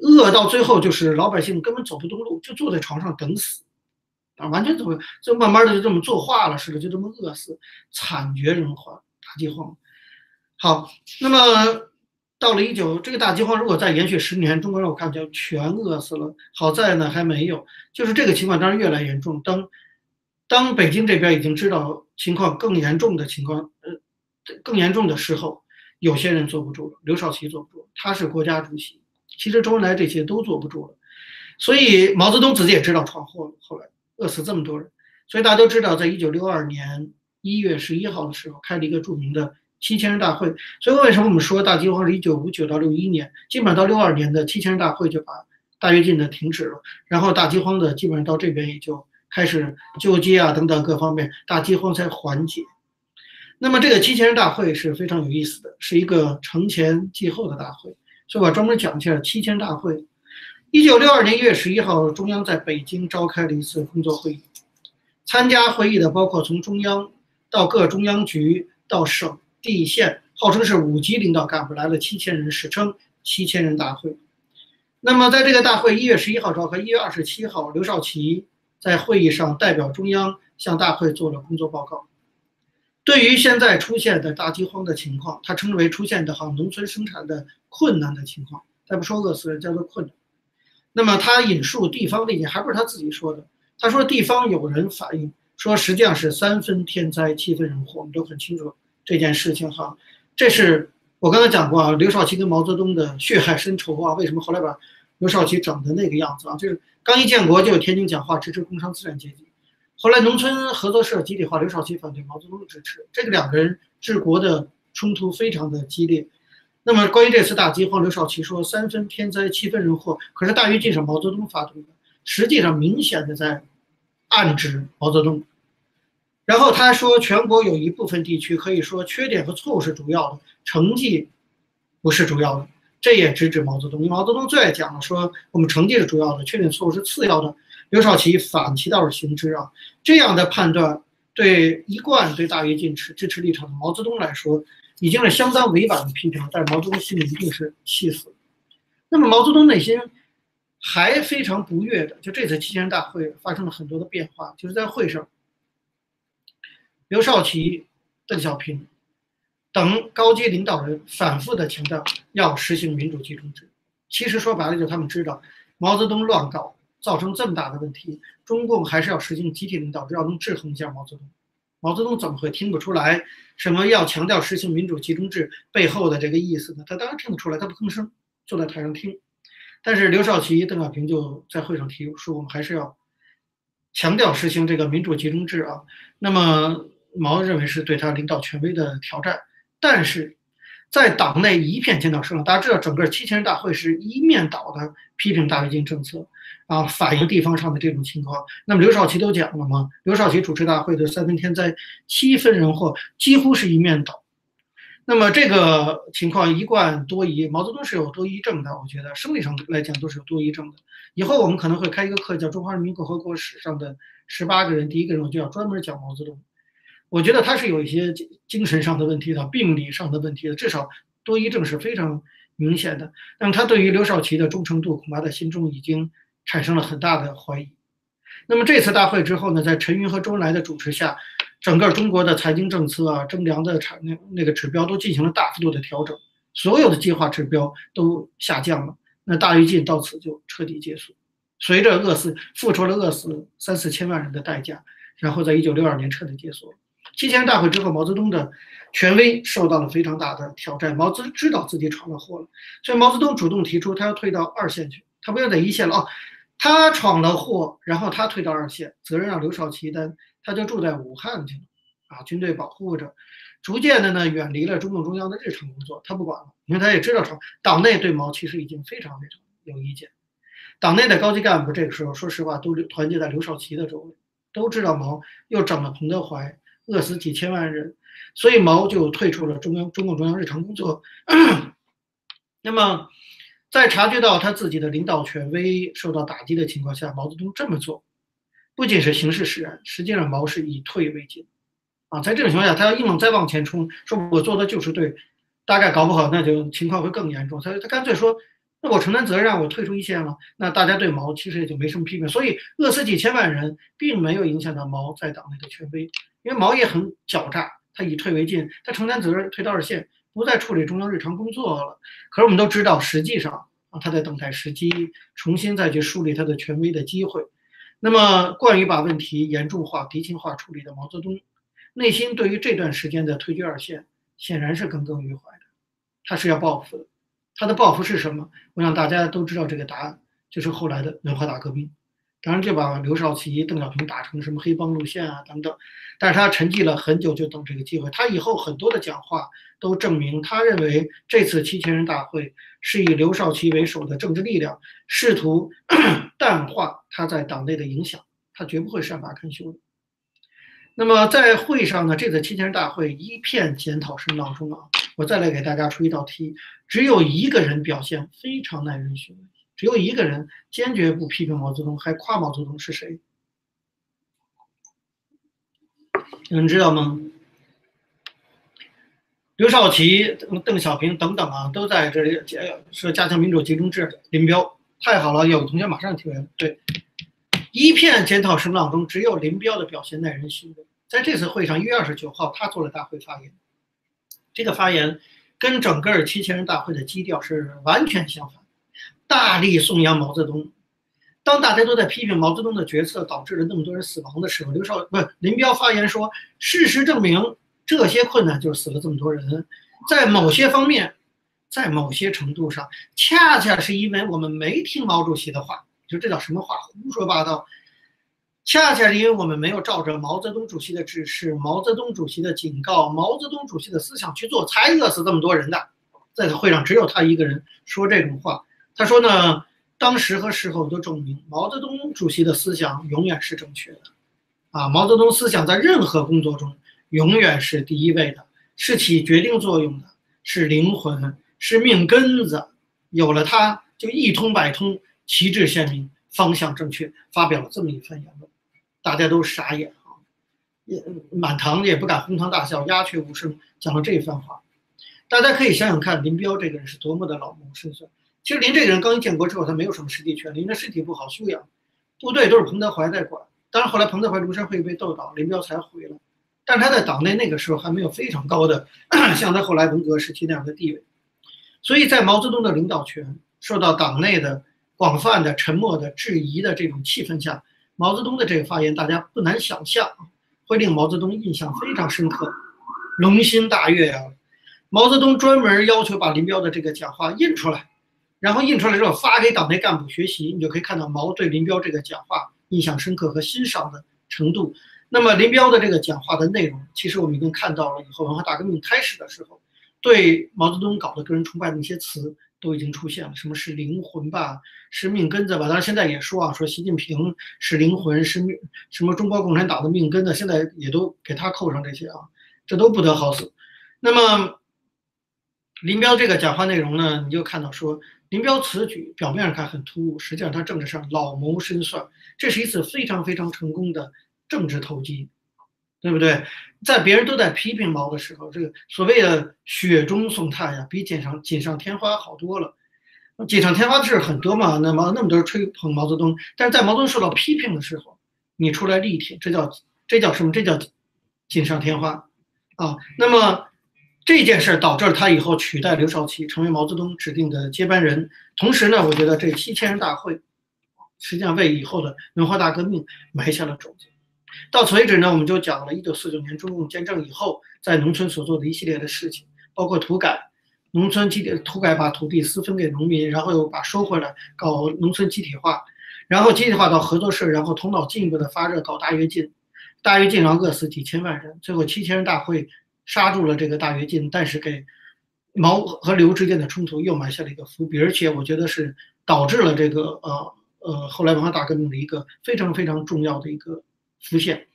饿到最后就是老百姓根本走不动路，就坐在床上等死。啊，完全走，就慢慢的就这么作化了似的，就这么饿死，惨绝人寰，大饥荒。好，那么到了一九，这个大饥荒如果再延续十年，中国人我看就全饿死了。好在呢还没有，就是这个情况当然越来越严重。当当北京这边已经知道情况更严重的情况，呃，更严重的时候，有些人坐不住了。刘少奇坐不住，他是国家主席，其实周恩来这些都坐不住了。所以毛泽东自己也知道闯祸了，后来。饿死这么多人，所以大家都知道，在一九六二年一月十一号的时候，开了一个著名的七千人大会。所以为什么我们说大饥荒是一九五九到六一年，基本上到六二年的七千人大会就把大跃进的停止了，然后大饥荒的基本上到这边也就开始救济啊等等各方面，大饥荒才缓解。那么这个七千人大会是非常有意思的，是一个承前继后的大会，所以我专门讲一下七千大会。一九六二年一月十一号，中央在北京召开了一次工作会议，参加会议的包括从中央到各中央局到省地县，号称是五级领导干部来了七千人，史称七千人大会。那么在这个大会一月十一号召开，一月二十七号，刘少奇在会议上代表中央向大会做了工作报告。对于现在出现的大饥荒的情况，他称之为出现的好农村生产的困难的情况，他不说饿死人，叫做困难。那么他引述地方的意见，还不是他自己说的。他说地方有人反映说，实际上是三分天灾，七分人祸。我们都很清楚这件事情哈。这是我刚才讲过啊，刘少奇跟毛泽东的血海深仇啊。为什么后来把刘少奇整的那个样子啊？就是刚一建国就有天津讲话支持工商资产阶级。后来农村合作社集体化，刘少奇反对，毛泽东支持，这个两个人治国的冲突非常的激烈。那么关于这次大饥荒，刘少奇说三分天灾，七分人祸，可是大跃进是毛泽东发动的，实际上明显的在暗指毛泽东。然后他说，全国有一部分地区可以说缺点和错误是主要的，成绩不是主要的，这也直指毛泽东。毛泽东最爱讲了，说我们成绩是主要的，缺点错误是次要的。刘少奇反其道而行之啊，这样的判断对一贯对大跃进持支持立场的毛泽东来说，已经是相当委婉的批评了。但是毛泽东心里一定是气死。那么毛泽东内心还非常不悦的，就这次七千人大会发生了很多的变化，就是在会上，刘少奇、邓小平等高级领导人反复的强调要实行民主集中制。其实说白了，就他们知道毛泽东乱搞。造成这么大的问题，中共还是要实行集体领导，要能制衡一下毛泽东。毛泽东怎么会听不出来什么要强调实行民主集中制背后的这个意思呢？他当然听得出来，他不吭声，坐在台上听。但是刘少奇、邓小平就在会上提说，我们还是要强调实行这个民主集中制啊。那么毛认为是对他领导权威的挑战，但是。在党内一片尖叫声，大家知道，整个七千人大会是一面倒的批评大跃进政策，啊，反映地方上的这种情况。那么刘少奇都讲了嘛，刘少奇主持大会的三分天灾，七分人祸，几乎是一面倒。那么这个情况一贯多疑，毛泽东是有多疑症的，我觉得生理上来讲都是有多疑症的。以后我们可能会开一个课，叫《中华人民共和国史上的十八个人》，第一个人我就要专门讲毛泽东。我觉得他是有一些精神上的问题的，病理上的问题的，至少多疑症是非常明显的。那么他对于刘少奇的忠诚度，恐怕在心中已经产生了很大的怀疑。那么这次大会之后呢，在陈云和周恩来的主持下，整个中国的财经政策啊，征粮的产那那个指标都进行了大幅度的调整，所有的计划指标都下降了。那大跃进到此就彻底结束，随着饿死付出了饿死三四千万人的代价，然后在一九六二年彻底结束了。七千大会之后，毛泽东的权威受到了非常大的挑战。毛泽知道自己闯了祸了，所以毛泽东主动提出他要退到二线去，他不要在一线了哦。他闯了祸，然后他退到二线，责任让刘少奇担，他就住在武汉去了啊，军队保护着，逐渐的呢远离了中共中央的日常工作，他不管了，因为他也知道说党内对毛其实已经非常非常有意见，党内的高级干部这个时候说实话都团结在刘少奇的周围，都知道毛又整了彭德怀。饿死几千万人，所以毛就退出了中央中共中央日常工作。那么，在察觉到他自己的领导权威受到打击的情况下，毛泽东这么做，不仅是形势使然，实际上毛是以退为进。啊，在这种情况下，他要硬往再往前冲，说我做的就是对，大概搞不好那就情况会更严重。他他干脆说。那我承担责任，我退出一线了。那大家对毛其实也就没什么批评，所以饿死几千万人，并没有影响到毛在党内的权威。因为毛也很狡诈，他以退为进，他承担责任，退到二线，不再处理中央日常工作了。可是我们都知道，实际上啊，他在等待时机，重新再去树立他的权威的机会。那么，惯于把问题严重化、敌情化处理的毛泽东，内心对于这段时间的退居二线，显然是耿耿于怀的，他是要报复的。他的报复是什么？我想大家都知道这个答案，就是后来的文化大革命。当然，就把刘少奇、邓小平打成什么黑帮路线啊等等。但是他沉寂了很久，就等这个机会。他以后很多的讲话都证明，他认为这次七千人大会是以刘少奇为首的政治力量试图 淡化他在党内的影响，他绝不会善罢甘休的。那么在会上呢，这次七千人大会一片检讨声当中啊，我再来给大家出一道题，只有一个人表现非常耐人寻味，只有一个人坚决不批评毛泽东，还夸毛泽东，是谁？有人知道吗？刘少奇、邓小平等等啊，都在这里说加强民主集中制。林彪，太好了，有同学马上提问。对，一片检讨声浪中，只有林彪的表现耐人寻味。在这次会上，一月二十九号，他做了大会发言。这个发言跟整个七千人大会的基调是完全相反，大力颂扬毛泽东。当大家都在批评毛泽东的决策导致了那么多人死亡的时候，刘少不是林彪发言说：“事实证明，这些困难就是死了这么多人。在某些方面，在某些程度上，恰恰是因为我们没听毛主席的话。你说这叫什么话？胡说八道！恰恰是因为我们没有照着毛泽东主席的指示、毛泽东主席的警告、毛泽东主席的思想去做，才饿死这么多人的。在会上，只有他一个人说这种话。他说呢。”当时和事后都证明，毛泽东主席的思想永远是正确的，啊，毛泽东思想在任何工作中永远是第一位的，是起决定作用的，是灵魂，是命根子，有了它就一通百通，旗帜鲜明，方向正确。发表了这么一番言论，大家都傻眼啊，也满堂也不敢哄堂大笑，鸦雀无声，讲了这番话。大家可以想想看，林彪这个人是多么的老谋深算。其实林这个人刚一建国之后，他没有什么实际权，林的身体不好，休养，部队都是彭德怀在管。当然后来彭德怀庐山会议被斗倒，林彪才回来。但他在党内那个时候还没有非常高的像他后来文革时期那样的地位。所以在毛泽东的领导权受到党内的广泛的沉默的质疑的这种气氛下，毛泽东的这个发言，大家不难想象，会令毛泽东印象非常深刻，龙心大悦啊！毛泽东专门要求把林彪的这个讲话印出来。然后印出来之后发给党内干部学习，你就可以看到毛对林彪这个讲话印象深刻和欣赏的程度。那么林彪的这个讲话的内容，其实我们已经看到了。以后文化大革命开始的时候，对毛泽东搞的个人崇拜的一些词都已经出现了，什么是灵魂吧，是命根子吧。当然现在也说啊，说习近平是灵魂，是命，什么中国共产党的命根子，现在也都给他扣上这些啊，这都不得好死。那么林彪这个讲话内容呢，你就看到说。林彪此举表面上看很突兀，实际上他政治上老谋深算，这是一次非常非常成功的政治投机，对不对？在别人都在批评毛的时候，这个所谓的雪中送炭呀，比锦上锦上添花好多了。锦上添花的事很多嘛，那毛那么多人吹捧毛泽东，但是在毛泽东受到批评的时候，你出来力挺，这叫这叫什么？这叫锦上添花啊。那么。这件事导致了他以后取代刘少奇成为毛泽东指定的接班人。同时呢，我觉得这七千人大会实际上为以后的文化大革命埋下了种子。到此为止呢，我们就讲了1949年中共建政以后在农村所做的一系列的事情，包括土改，农村集体土改把土地私分给农民，然后又把收回来搞农村集体化，然后集体化到合作社，然后头脑进一步的发热搞大跃进，大跃进然后饿死几千万人，最后七千人大会。刹住了这个大跃进，但是给毛和刘之间的冲突又埋下了一个伏笔，而且我觉得是导致了这个呃呃后来文化大革命的一个非常非常重要的一个浮现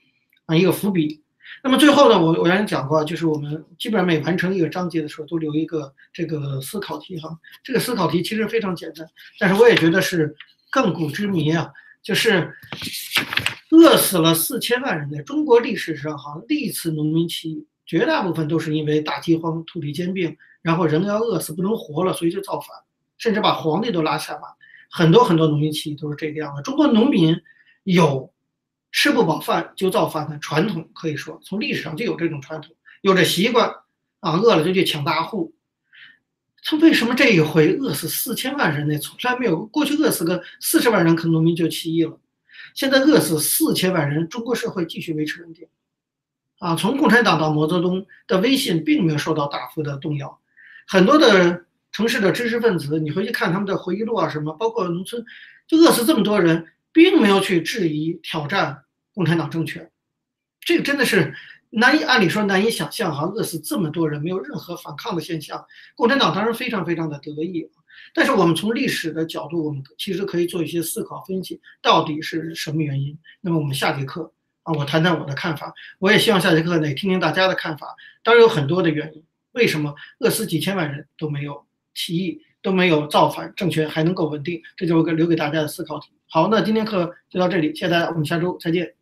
啊一个伏笔。那么最后呢，我我原来讲过，就是我们基本上每完成一个章节的时候都留一个这个思考题哈。这个思考题其实非常简单，但是我也觉得是亘古之谜啊，就是饿死了四千万人的中国历史上哈历次农民起义。绝大部分都是因为大饥荒、土地兼并，然后人要饿死不能活了，所以就造反，甚至把皇帝都拉下马。很多很多农民起义都是这个样的。中国农民有吃不饱饭就造反的传统，可以说从历史上就有这种传统，有这习惯啊，饿了就去抢大户。他为什么这一回饿死四千万人呢？从来没有，过去饿死个四十万人，可能农民就起义了。现在饿死四千万人，中国社会继续维持稳定。啊，从共产党到毛泽东的威信并没有受到大幅的动摇，很多的城市的知识分子，你回去看他们的回忆录啊，什么，包括农村，就饿死这么多人，并没有去质疑挑战共产党政权，这个真的是难以，按理说难以想象哈，饿死这么多人，没有任何反抗的现象，共产党当然非常非常的得意，但是我们从历史的角度，我们其实可以做一些思考分析，到底是什么原因？那么我们下节课。啊，我谈谈我的看法。我也希望下节课呢听听大家的看法。当然有很多的原因，为什么饿死几千万人都没有起义，都没有造反，政权还能够稳定？这就是个留给大家的思考题。好，那今天课就到这里，谢谢大家，我们下周再见。